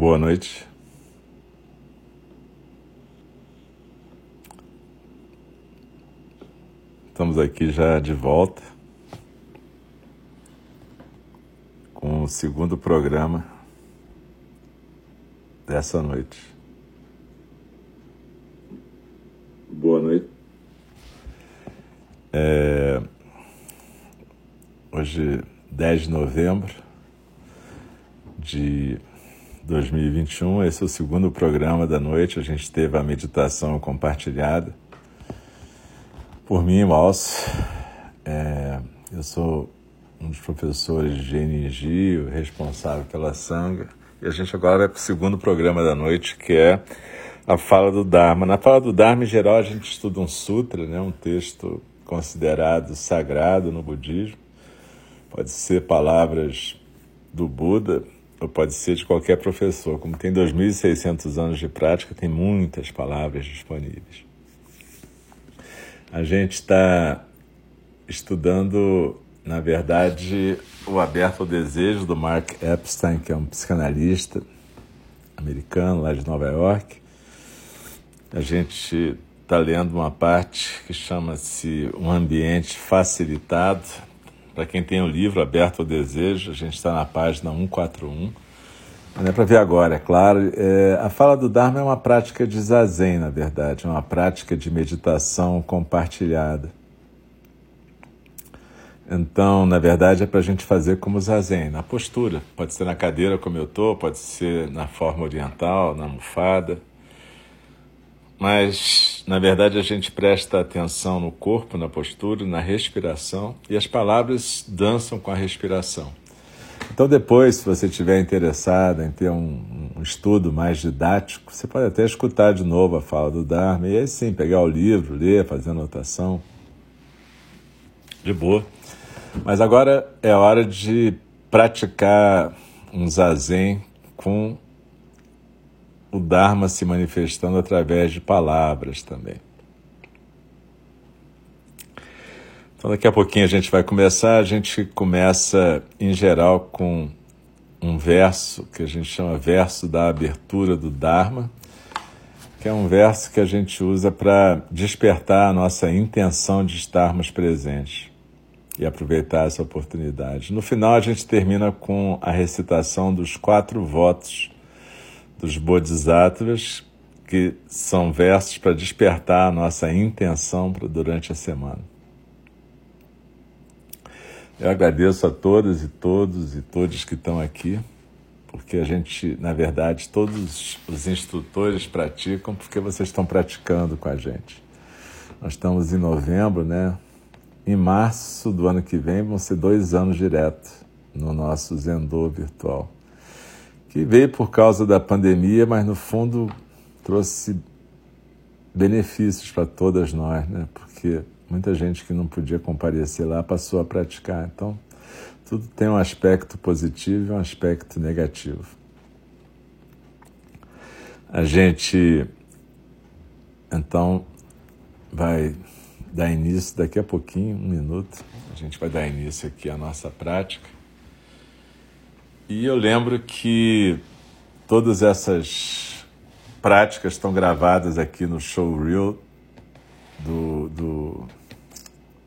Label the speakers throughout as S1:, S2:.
S1: Boa noite. Estamos aqui já de volta com o segundo programa dessa noite. Boa noite. É... Hoje, 10 de novembro de 2021, esse é o segundo programa da noite. A gente teve a meditação compartilhada por mim, Malso. É... Eu sou um dos professores de GNG, responsável pela Sangha. E a gente agora vai para o segundo programa da noite, que é a fala do Dharma. Na fala do Dharma, em geral, a gente estuda um sutra, né, um texto considerado sagrado no budismo. Pode ser palavras do Buda pode ser de qualquer professor. Como tem 2.600 anos de prática, tem muitas palavras disponíveis. A gente está estudando, na verdade, o Aberto ao Desejo do Mark Epstein, que é um psicanalista americano lá de Nova York. A gente está lendo uma parte que chama-se Um Ambiente Facilitado. Para quem tem o livro Aberto ao Desejo, a gente está na página 141. Não é para ver agora, é claro. É, a fala do Dharma é uma prática de zazen, na verdade, é uma prática de meditação compartilhada. Então, na verdade, é para a gente fazer como zazen, na postura. Pode ser na cadeira, como eu estou, pode ser na forma oriental, na almofada mas, na verdade, a gente presta atenção no corpo, na postura, na respiração, e as palavras dançam com a respiração. Então, depois, se você estiver interessado em ter um, um, estudo mais didático, você pode até escutar de novo a fala do Dharma e aí sim pegar o livro, ler, fazer anotação. De boa. Mas agora é hora de praticar um zazen com o Dharma se manifestando através de palavras também. Então, daqui a pouquinho a gente vai começar. A gente começa, em geral, com um verso que a gente chama verso da abertura do Dharma, que é um verso que a gente usa para despertar a nossa intenção de estarmos presentes e aproveitar essa oportunidade. No final, a gente termina com a recitação dos quatro votos dos Bodhisattvas, que são versos para despertar a nossa intenção durante a semana. Eu agradeço a todas e todos e todos que estão aqui, porque a gente, na verdade, todos os instrutores praticam porque vocês estão praticando com a gente. Nós estamos em novembro, né? Em março do ano que vem vão ser dois anos direto no nosso Zendô virtual que veio por causa da pandemia, mas no fundo trouxe benefícios para todas nós, né? Porque muita gente que não podia comparecer lá passou a praticar. Então, tudo tem um aspecto positivo e um aspecto negativo. A gente, então, vai dar início daqui a pouquinho, um minuto, a gente vai dar início aqui à nossa prática. E eu lembro que todas essas práticas estão gravadas aqui no showreel do, do,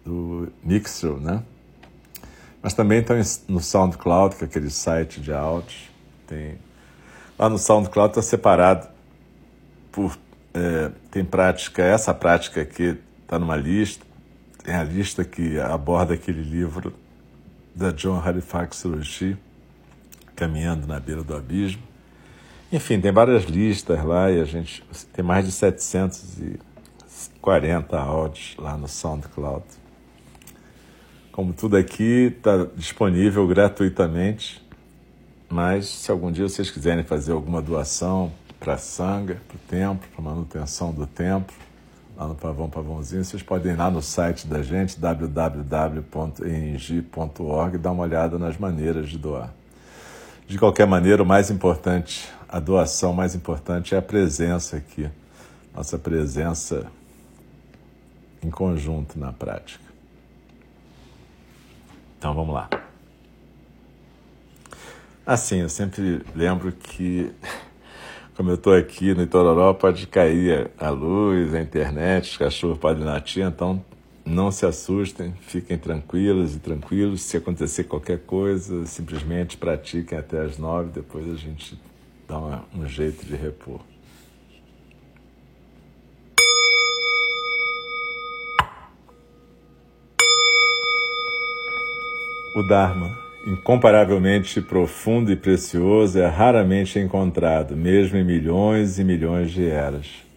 S1: do Mixer, né? Mas também estão no SoundCloud, que é aquele site de áudio. Tem... Lá no SoundCloud está separado por... É, tem prática, essa prática aqui está numa lista, tem a lista que aborda aquele livro da John Halifax Roshi, caminhando na beira do abismo. Enfim, tem várias listas lá e a gente tem mais de 740 áudios lá no SoundCloud. Como tudo aqui está disponível gratuitamente, mas se algum dia vocês quiserem fazer alguma doação para a Sanga, para o templo, para manutenção do templo, lá no Pavão Pavãozinho, vocês podem ir lá no site da gente, www.eng.org, e dar uma olhada nas maneiras de doar. De qualquer maneira, o mais importante, a doação mais importante é a presença aqui, nossa presença em conjunto na prática. Então vamos lá. Assim, eu sempre lembro que Como eu estou aqui no Itororó, pode cair a luz, a internet, os cachorros podem latir, então não se assustem, fiquem tranquilos e tranquilos. Se acontecer qualquer coisa, simplesmente pratiquem até as nove, depois a gente dá uma, um jeito de repor. O Dharma, incomparavelmente profundo e precioso, é raramente encontrado, mesmo em milhões e milhões de eras.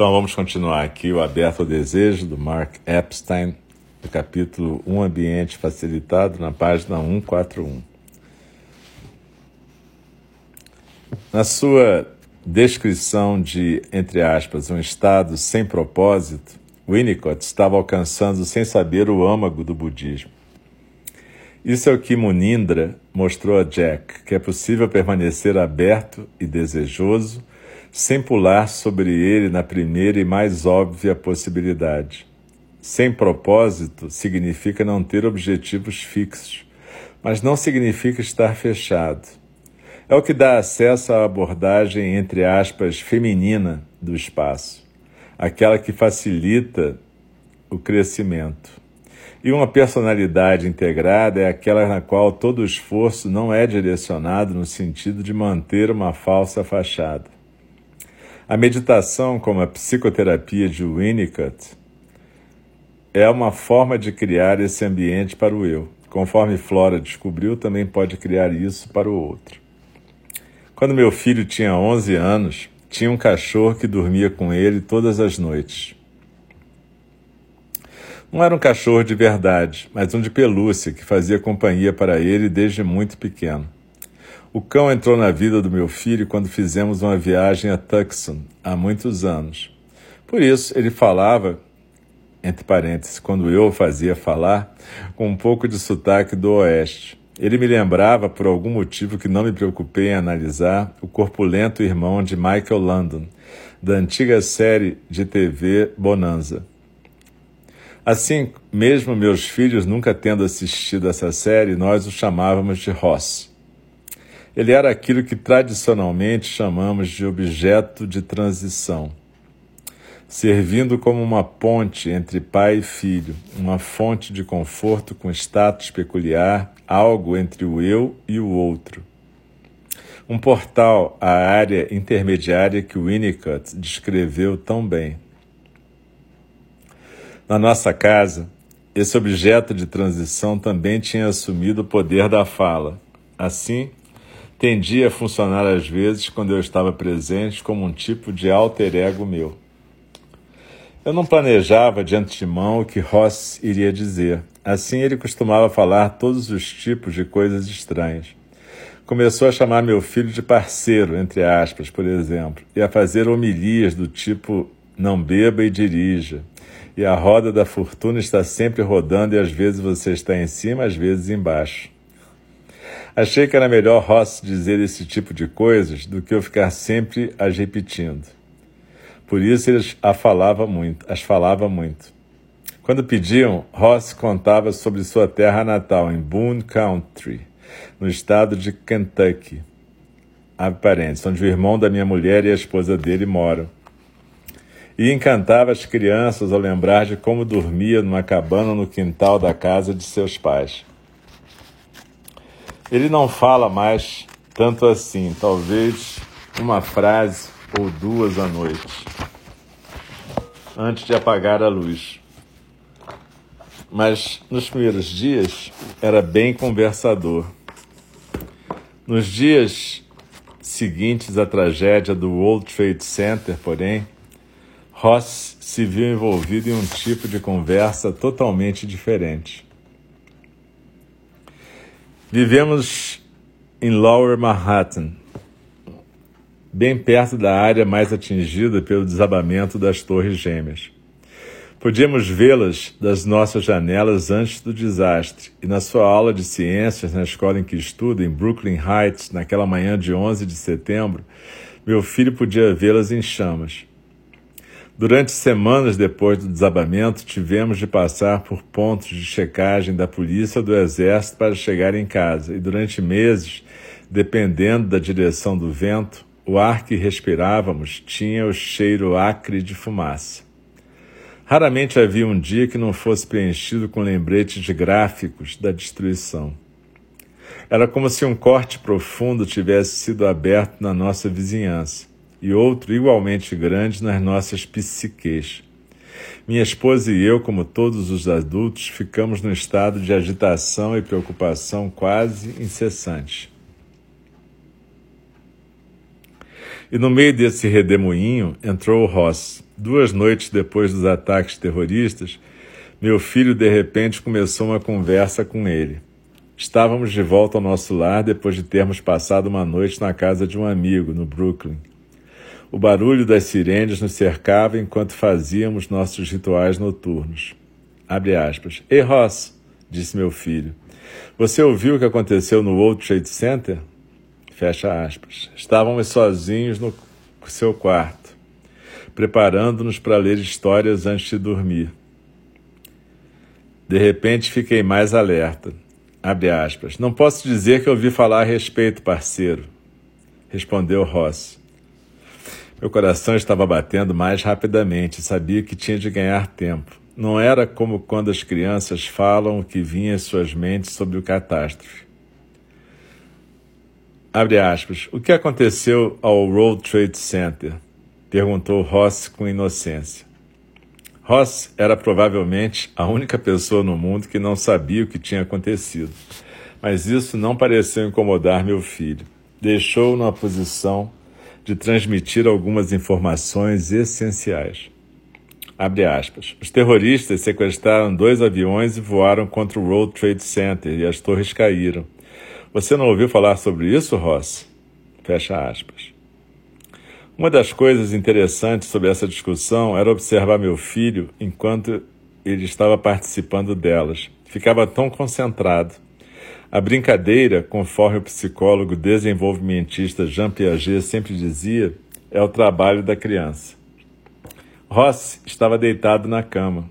S1: Então vamos continuar aqui o Aberto ao Desejo do Mark Epstein, do capítulo Um Ambiente Facilitado, na página 141. Na sua descrição de, entre aspas, um estado sem propósito, Winnicott estava alcançando sem saber o âmago do budismo. Isso é o que Munindra mostrou a Jack, que é possível permanecer aberto e desejoso sem pular sobre ele na primeira e mais óbvia possibilidade. Sem propósito significa não ter objetivos fixos, mas não significa estar fechado. É o que dá acesso à abordagem, entre aspas, feminina do espaço aquela que facilita o crescimento. E uma personalidade integrada é aquela na qual todo o esforço não é direcionado no sentido de manter uma falsa fachada. A meditação, como a psicoterapia de Winnicott, é uma forma de criar esse ambiente para o eu. Conforme Flora descobriu, também pode criar isso para o outro. Quando meu filho tinha 11 anos, tinha um cachorro que dormia com ele todas as noites. Não era um cachorro de verdade, mas um de pelúcia que fazia companhia para ele desde muito pequeno. O cão entrou na vida do meu filho quando fizemos uma viagem a Tucson, há muitos anos. Por isso, ele falava, entre parênteses, quando eu o fazia falar, com um pouco de sotaque do oeste. Ele me lembrava, por algum motivo que não me preocupei em analisar, o corpulento irmão de Michael Landon, da antiga série de TV Bonanza. Assim, mesmo meus filhos nunca tendo assistido essa série, nós o chamávamos de Ross. Ele era aquilo que tradicionalmente chamamos de objeto de transição servindo como uma ponte entre pai e filho, uma fonte de conforto com status peculiar, algo entre o eu e o outro. Um portal à área intermediária que Winnicott descreveu tão bem. Na nossa casa, esse objeto de transição também tinha assumido o poder da fala. Assim, tendia a funcionar às vezes quando eu estava presente como um tipo de alter ego meu. Eu não planejava de antemão o que Ross iria dizer. Assim, ele costumava falar todos os tipos de coisas estranhas. Começou a chamar meu filho de parceiro, entre aspas, por exemplo, e a fazer homilias do tipo não beba e dirija. E a roda da fortuna está sempre rodando e às vezes você está em cima, às vezes embaixo. Achei que era melhor Ross dizer esse tipo de coisas do que eu ficar sempre as repetindo. Por isso eles a falava muito, as falava muito. Quando pediam, Ross contava sobre sua terra natal, em Boone Country, no estado de Kentucky. Abre onde o irmão da minha mulher e a esposa dele moram. E encantava as crianças ao lembrar de como dormia numa cabana no quintal da casa de seus pais. Ele não fala mais tanto assim, talvez uma frase ou duas à noite, antes de apagar a luz. Mas nos primeiros dias era bem conversador. Nos dias seguintes à tragédia do World Trade Center, porém, Ross se viu envolvido em um tipo de conversa totalmente diferente. Vivemos em Lower Manhattan, bem perto da área mais atingida pelo desabamento das Torres Gêmeas. Podíamos vê-las das nossas janelas antes do desastre, e na sua aula de ciências na escola em que estudo, em Brooklyn Heights, naquela manhã de 11 de setembro, meu filho podia vê-las em chamas. Durante semanas depois do desabamento, tivemos de passar por pontos de checagem da polícia ou do exército para chegar em casa, e durante meses, dependendo da direção do vento, o ar que respirávamos tinha o cheiro acre de fumaça. Raramente havia um dia que não fosse preenchido com lembretes gráficos da destruição. Era como se um corte profundo tivesse sido aberto na nossa vizinhança e outro igualmente grande nas nossas psiques. Minha esposa e eu, como todos os adultos, ficamos num estado de agitação e preocupação quase incessante. E no meio desse redemoinho entrou o Ross. Duas noites depois dos ataques terroristas, meu filho de repente começou uma conversa com ele. Estávamos de volta ao nosso lar depois de termos passado uma noite na casa de um amigo, no Brooklyn. O barulho das sirenes nos cercava enquanto fazíamos nossos rituais noturnos. Abre aspas. Ei, Ross, disse meu filho, você ouviu o que aconteceu no World Trade Center? Fecha aspas. Estávamos sozinhos no seu quarto, preparando-nos para ler histórias antes de dormir. De repente fiquei mais alerta. Abre aspas. Não posso dizer que ouvi falar a respeito, parceiro, respondeu Ross. Meu coração estava batendo mais rapidamente, sabia que tinha de ganhar tempo. Não era como quando as crianças falam o que vinha em suas mentes sobre o catástrofe. Abre aspas. O que aconteceu ao World Trade Center? Perguntou Ross com inocência. Ross era provavelmente a única pessoa no mundo que não sabia o que tinha acontecido. Mas isso não pareceu incomodar meu filho. Deixou-o na posição de transmitir algumas informações essenciais. Abre aspas. Os terroristas sequestraram dois aviões e voaram contra o World Trade Center e as torres caíram. Você não ouviu falar sobre isso, Ross? Fecha aspas. Uma das coisas interessantes sobre essa discussão era observar meu filho enquanto ele estava participando delas. Ficava tão concentrado. A brincadeira, conforme o psicólogo desenvolvimentista Jean Piaget sempre dizia, é o trabalho da criança. Ross estava deitado na cama,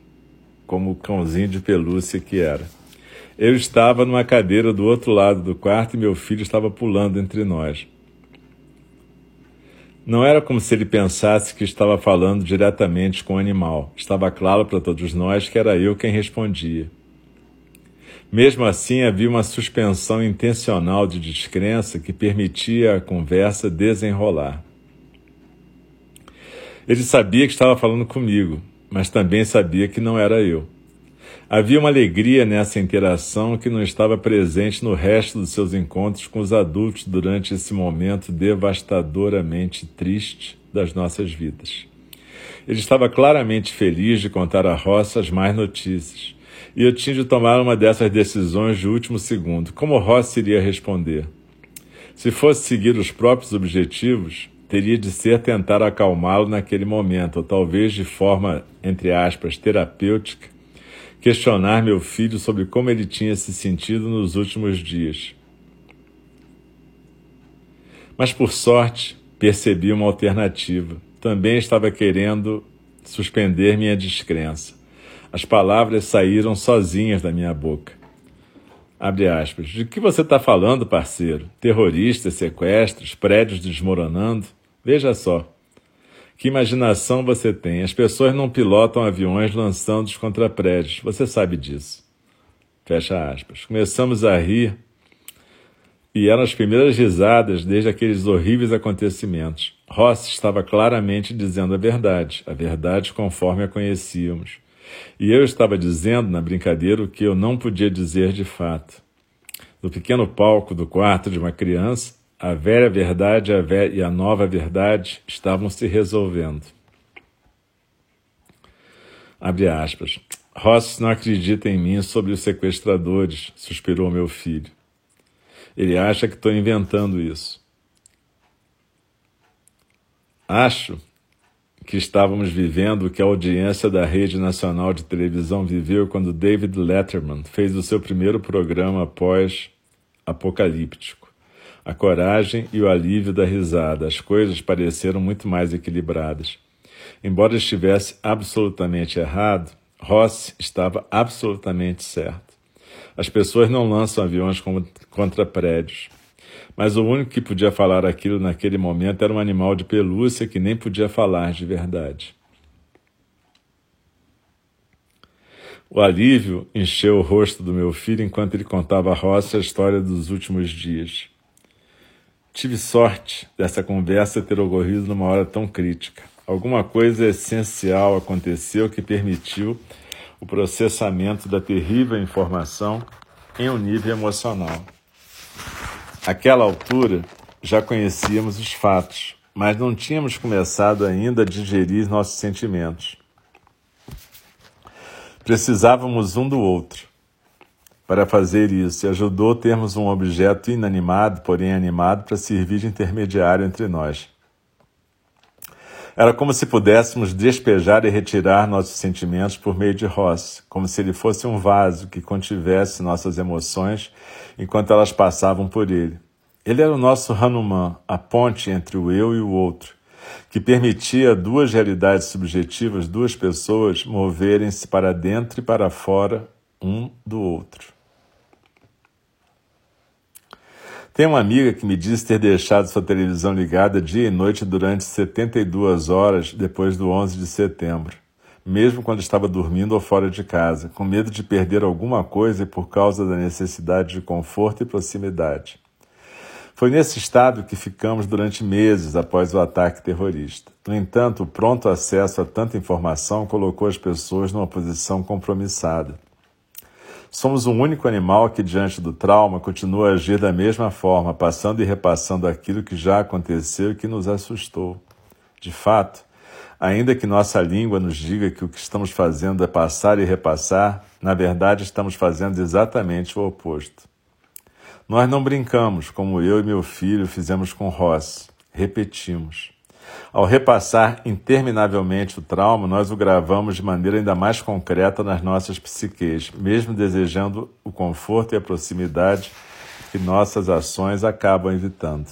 S1: como o cãozinho de pelúcia que era. Eu estava numa cadeira do outro lado do quarto e meu filho estava pulando entre nós. Não era como se ele pensasse que estava falando diretamente com o animal. Estava claro para todos nós que era eu quem respondia. Mesmo assim, havia uma suspensão intencional de descrença que permitia a conversa desenrolar. Ele sabia que estava falando comigo, mas também sabia que não era eu. Havia uma alegria nessa interação que não estava presente no resto dos seus encontros com os adultos durante esse momento devastadoramente triste das nossas vidas. Ele estava claramente feliz de contar a Roça as mais notícias, e eu tinha de tomar uma dessas decisões de último segundo. Como Roça iria responder? Se fosse seguir os próprios objetivos, teria de ser tentar acalmá-lo naquele momento, ou talvez de forma, entre aspas, terapêutica, questionar meu filho sobre como ele tinha se sentido nos últimos dias. Mas por sorte, percebi uma alternativa. Também estava querendo suspender minha descrença. As palavras saíram sozinhas da minha boca. Abre aspas. De que você está falando, parceiro? Terroristas, sequestros, prédios desmoronando? Veja só. Que imaginação você tem? As pessoas não pilotam aviões lançando-os contra prédios. Você sabe disso. Fecha aspas. Começamos a rir E eram as primeiras risadas desde aqueles horríveis acontecimentos. Ross estava claramente dizendo a verdade, a verdade conforme a conhecíamos. E eu estava dizendo na brincadeira o que eu não podia dizer de fato. No pequeno palco do quarto de uma criança, a velha verdade a e a nova verdade estavam se resolvendo. Abre aspas. Ross não acredita em mim sobre os sequestradores, suspirou meu filho. Ele acha que estou inventando isso. Acho que estávamos vivendo que a audiência da Rede Nacional de Televisão viveu quando David Letterman fez o seu primeiro programa pós-apocalíptico. A coragem e o alívio da risada, as coisas pareceram muito mais equilibradas. Embora estivesse absolutamente errado, Ross estava absolutamente certo. As pessoas não lançam aviões contra prédios. Mas o único que podia falar aquilo naquele momento era um animal de pelúcia que nem podia falar de verdade. O alívio encheu o rosto do meu filho enquanto ele contava a Ross a história dos últimos dias. Tive sorte dessa conversa ter ocorrido numa hora tão crítica. Alguma coisa essencial aconteceu que permitiu o processamento da terrível informação em um nível emocional. Àquela altura, já conhecíamos os fatos, mas não tínhamos começado ainda a digerir nossos sentimentos. Precisávamos um do outro para fazer isso e ajudou termos um objeto inanimado, porém animado, para servir de intermediário entre nós. Era como se pudéssemos despejar e retirar nossos sentimentos por meio de Ross, como se ele fosse um vaso que contivesse nossas emoções enquanto elas passavam por ele. Ele era o nosso Hanuman, a ponte entre o eu e o outro, que permitia duas realidades subjetivas, duas pessoas, moverem-se para dentro e para fora um do outro. Tem uma amiga que me disse ter deixado sua televisão ligada dia e noite durante 72 horas depois do 11 de setembro, mesmo quando estava dormindo ou fora de casa, com medo de perder alguma coisa por causa da necessidade de conforto e proximidade. Foi nesse estado que ficamos durante meses após o ataque terrorista. No entanto, o pronto acesso a tanta informação colocou as pessoas numa posição compromissada. Somos o único animal que, diante do trauma, continua a agir da mesma forma, passando e repassando aquilo que já aconteceu e que nos assustou. De fato, ainda que nossa língua nos diga que o que estamos fazendo é passar e repassar, na verdade estamos fazendo exatamente o oposto. Nós não brincamos como eu e meu filho fizemos com Ross, repetimos. Ao repassar interminavelmente o trauma, nós o gravamos de maneira ainda mais concreta nas nossas psiques, mesmo desejando o conforto e a proximidade que nossas ações acabam evitando.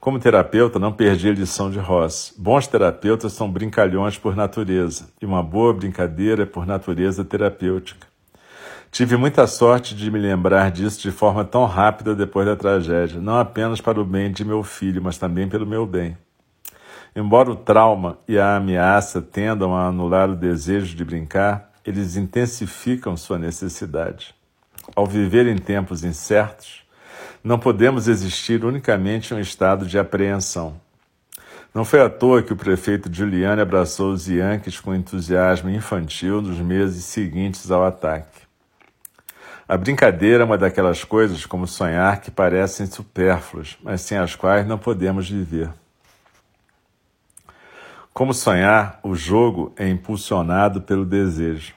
S1: Como terapeuta, não perdi a lição de Ross. Bons terapeutas são brincalhões por natureza, e uma boa brincadeira é por natureza terapêutica. Tive muita sorte de me lembrar disso de forma tão rápida depois da tragédia, não apenas para o bem de meu filho, mas também pelo meu bem. Embora o trauma e a ameaça tendam a anular o desejo de brincar, eles intensificam sua necessidade. Ao viver em tempos incertos, não podemos existir unicamente em um estado de apreensão. Não foi à toa que o prefeito Giuliani abraçou os Yankees com entusiasmo infantil nos meses seguintes ao ataque. A brincadeira é uma daquelas coisas como sonhar que parecem supérfluas, mas sem as quais não podemos viver. Como sonhar, o jogo é impulsionado pelo desejo.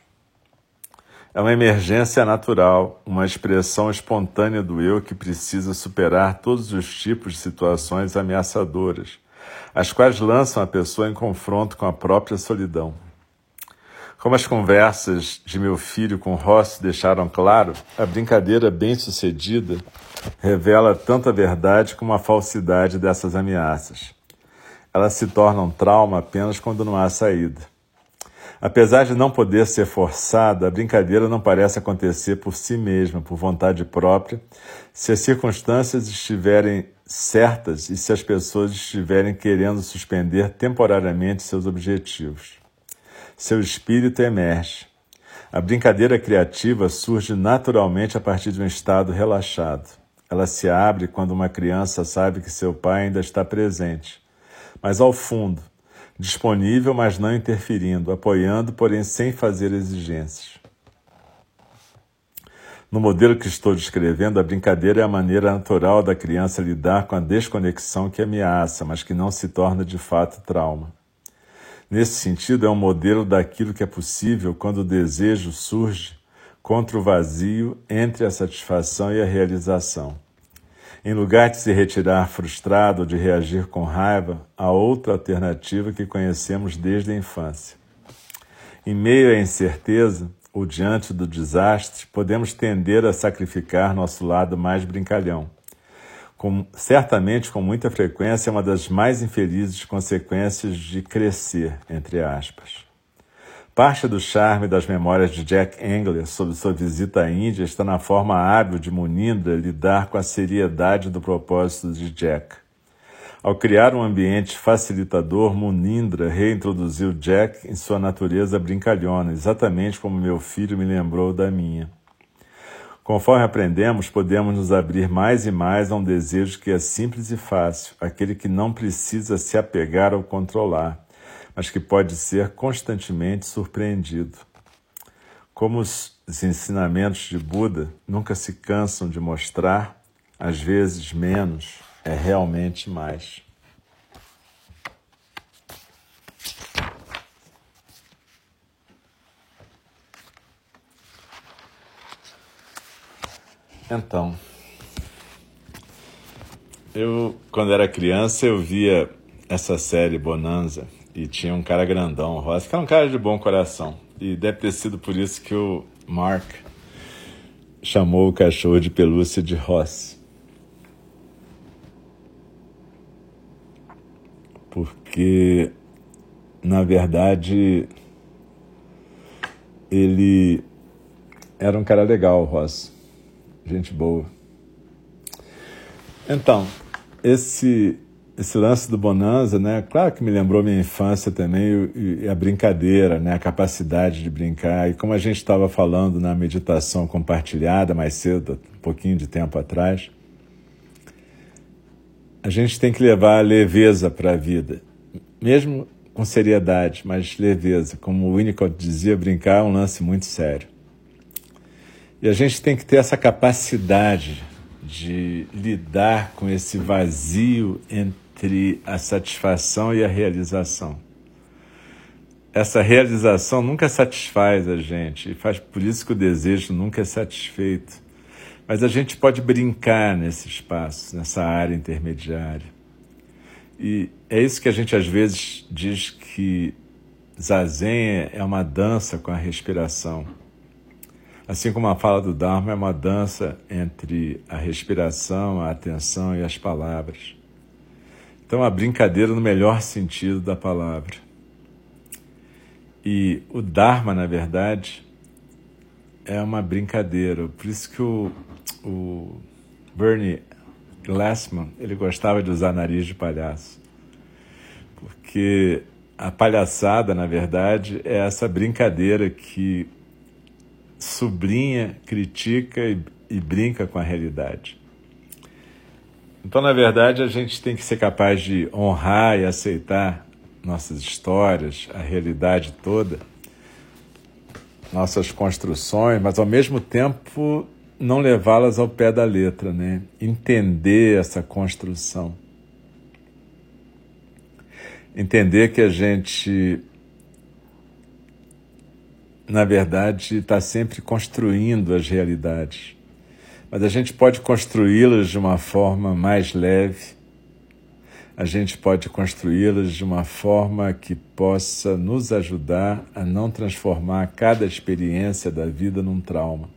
S1: É uma emergência natural, uma expressão espontânea do eu que precisa superar todos os tipos de situações ameaçadoras, as quais lançam a pessoa em confronto com a própria solidão. Como as conversas de meu filho com Ross deixaram claro, a brincadeira bem-sucedida revela tanto a verdade como a falsidade dessas ameaças ela se torna um trauma apenas quando não há saída. Apesar de não poder ser forçada, a brincadeira não parece acontecer por si mesma, por vontade própria, se as circunstâncias estiverem certas e se as pessoas estiverem querendo suspender temporariamente seus objetivos. Seu espírito emerge. A brincadeira criativa surge naturalmente a partir de um estado relaxado. Ela se abre quando uma criança sabe que seu pai ainda está presente, mas ao fundo, disponível, mas não interferindo, apoiando, porém sem fazer exigências. No modelo que estou descrevendo, a brincadeira é a maneira natural da criança lidar com a desconexão que ameaça, mas que não se torna de fato trauma. Nesse sentido, é um modelo daquilo que é possível quando o desejo surge contra o vazio entre a satisfação e a realização. Em lugar de se retirar frustrado ou de reagir com raiva, há outra alternativa que conhecemos desde a infância. Em meio à incerteza ou diante do desastre, podemos tender a sacrificar nosso lado mais brincalhão. Com, certamente, com muita frequência, é uma das mais infelizes consequências de crescer, entre aspas. Parte do charme das memórias de Jack Engler sobre sua visita à Índia está na forma hábil de Munindra lidar com a seriedade do propósito de Jack. Ao criar um ambiente facilitador, Munindra reintroduziu Jack em sua natureza brincalhona, exatamente como meu filho me lembrou da minha. Conforme aprendemos, podemos nos abrir mais e mais a um desejo que é simples e fácil, aquele que não precisa se apegar ou controlar mas que pode ser constantemente surpreendido. Como os ensinamentos de Buda nunca se cansam de mostrar, às vezes menos é realmente mais. Então, eu, quando era criança, eu via essa série Bonanza, e tinha um cara grandão, Ross, que era um cara de bom coração. E deve ter sido por isso que o Mark chamou o cachorro de pelúcia de Ross. Porque, na verdade, ele era um cara legal, Ross. Gente boa. Então, esse esse lance do Bonanza, né? Claro que me lembrou minha infância também e, a brincadeira, né? A capacidade de brincar. E como a gente estava falando na meditação compartilhada mais cedo, um pouquinho de tempo atrás, a gente tem que levar leveza para a vida, mesmo com seriedade, mas leveza. Como o Winnicott dizia, brincar é um lance muito sério. E a gente tem que ter essa capacidade de lidar com esse vazio entre a satisfação e a realização. Essa realização nunca satisfaz a gente, faz por isso que o desejo nunca é satisfeito. Mas a gente pode brincar nesse espaço, nessa área intermediária. E é isso que a gente às vezes diz que zazen é uma dança com a respiração. Assim como a fala do Dharma é uma dança entre a respiração, a atenção e as palavras. Então, a brincadeira no melhor sentido da palavra. E o Dharma, na verdade, é uma brincadeira. Por isso que o, o Bernie Glassman ele gostava de usar nariz de palhaço. Porque a palhaçada, na verdade, é essa brincadeira que sublinha, critica e, e brinca com a realidade. Então, na verdade, a gente tem que ser capaz de honrar e aceitar nossas histórias, a realidade toda, nossas construções, mas ao mesmo tempo não levá-las ao pé da letra, né? Entender essa construção. Entender que a gente na verdade, está sempre construindo as realidades. Mas a gente pode construí-las de uma forma mais leve, a gente pode construí-las de uma forma que possa nos ajudar a não transformar cada experiência da vida num trauma.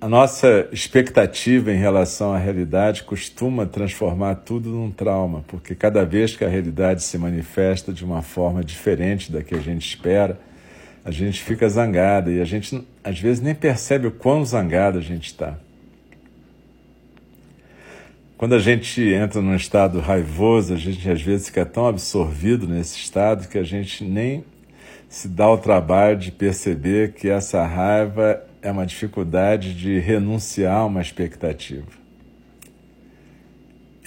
S1: A nossa expectativa em relação à realidade costuma transformar tudo num trauma, porque cada vez que a realidade se manifesta de uma forma diferente da que a gente espera, a gente fica zangada e a gente às vezes nem percebe o quão zangada a gente está. Quando a gente entra num estado raivoso, a gente às vezes fica tão absorvido nesse estado que a gente nem se dá o trabalho de perceber que essa raiva é uma dificuldade de renunciar a uma expectativa.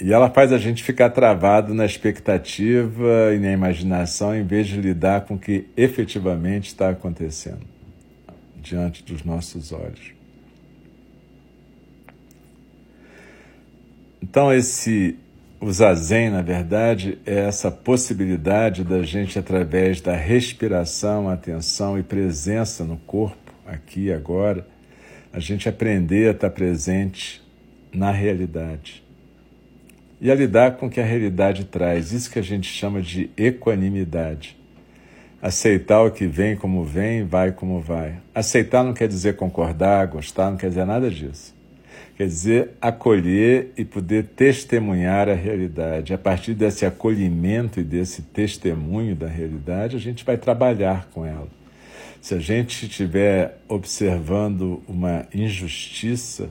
S1: E ela faz a gente ficar travado na expectativa e na imaginação em vez de lidar com o que efetivamente está acontecendo diante dos nossos olhos. Então, esse o zazen, na verdade, é essa possibilidade da gente, através da respiração, atenção e presença no corpo, aqui agora, a gente aprender a estar presente na realidade. E a lidar com o que a realidade traz, isso que a gente chama de equanimidade. Aceitar o que vem como vem, vai como vai. Aceitar não quer dizer concordar, gostar, não quer dizer nada disso quer dizer acolher e poder testemunhar a realidade. A partir desse acolhimento e desse testemunho da realidade, a gente vai trabalhar com ela. Se a gente estiver observando uma injustiça,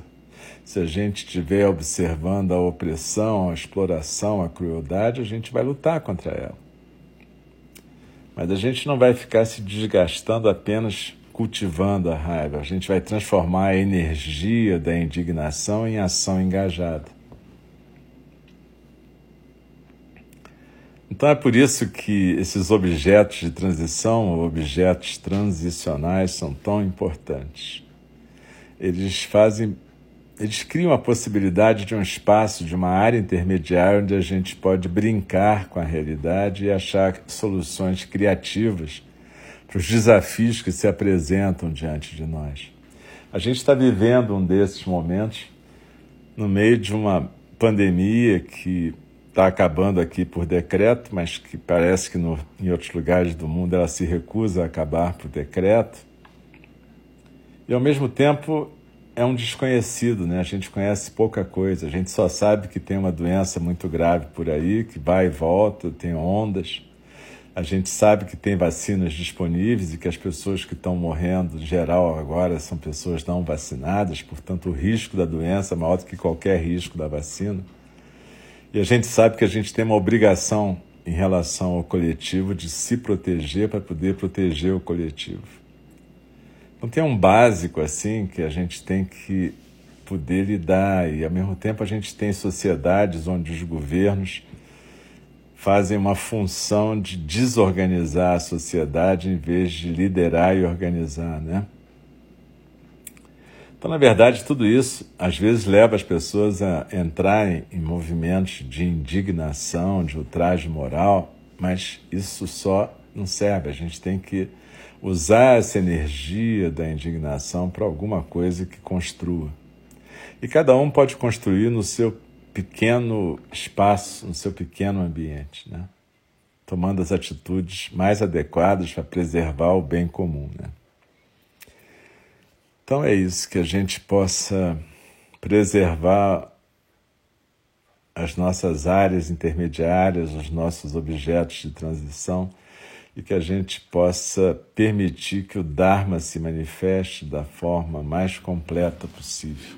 S1: se a gente estiver observando a opressão, a exploração, a crueldade, a gente vai lutar contra ela. Mas a gente não vai ficar se desgastando apenas cultivando a raiva, a gente vai transformar a energia da indignação em ação engajada. Então é por isso que esses objetos de transição, objetos transicionais, são tão importantes. Eles fazem, eles criam a possibilidade de um espaço, de uma área intermediária onde a gente pode brincar com a realidade e achar soluções criativas para os desafios que se apresentam diante de nós. A gente está vivendo um desses momentos no meio de uma pandemia que está acabando aqui por decreto, mas que parece que no, em outros lugares do mundo ela se recusa a acabar por decreto. E ao mesmo tempo é um desconhecido, né? A gente conhece pouca coisa, a gente só sabe que tem uma doença muito grave por aí, que vai e volta, tem ondas. A gente sabe que tem vacinas disponíveis e que as pessoas que estão morrendo, em geral, agora são pessoas não vacinadas, portanto, o risco da doença é maior do que qualquer risco da vacina. E a gente sabe que a gente tem uma obrigação em relação ao coletivo de se proteger para poder proteger o coletivo. Então, tem um básico assim que a gente tem que poder lidar, e ao mesmo tempo a gente tem sociedades onde os governos fazem uma função de desorganizar a sociedade em vez de liderar e organizar, né? Então, na verdade, tudo isso às vezes leva as pessoas a entrarem em movimentos de indignação, de ultraje moral, mas isso só não serve. A gente tem que usar essa energia da indignação para alguma coisa que construa. E cada um pode construir no seu pequeno espaço, no seu pequeno ambiente, né? tomando as atitudes mais adequadas para preservar o bem comum. Né? Então é isso, que a gente possa preservar as nossas áreas intermediárias, os nossos objetos de transição e que a gente possa permitir que o Dharma se manifeste da forma mais completa possível.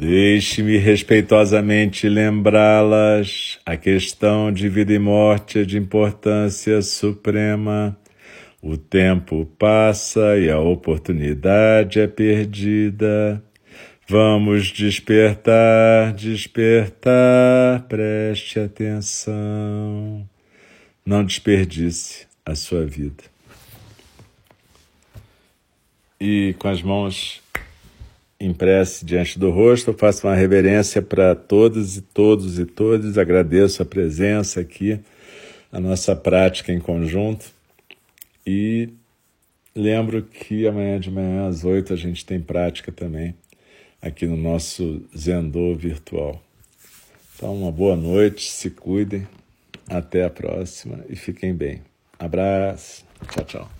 S1: Deixe-me respeitosamente lembrá-las. A questão de vida e morte é de importância suprema. O tempo passa e a oportunidade é perdida. Vamos despertar, despertar, preste atenção. Não desperdice a sua vida. E com as mãos em diante do rosto, faço uma reverência para todos e todos e todas. Agradeço a presença aqui, a nossa prática em conjunto. E lembro que amanhã de manhã às oito a gente tem prática também aqui no nosso Zendô virtual. Então, uma boa noite, se cuidem, até a próxima e fiquem bem. Abraço, tchau, tchau.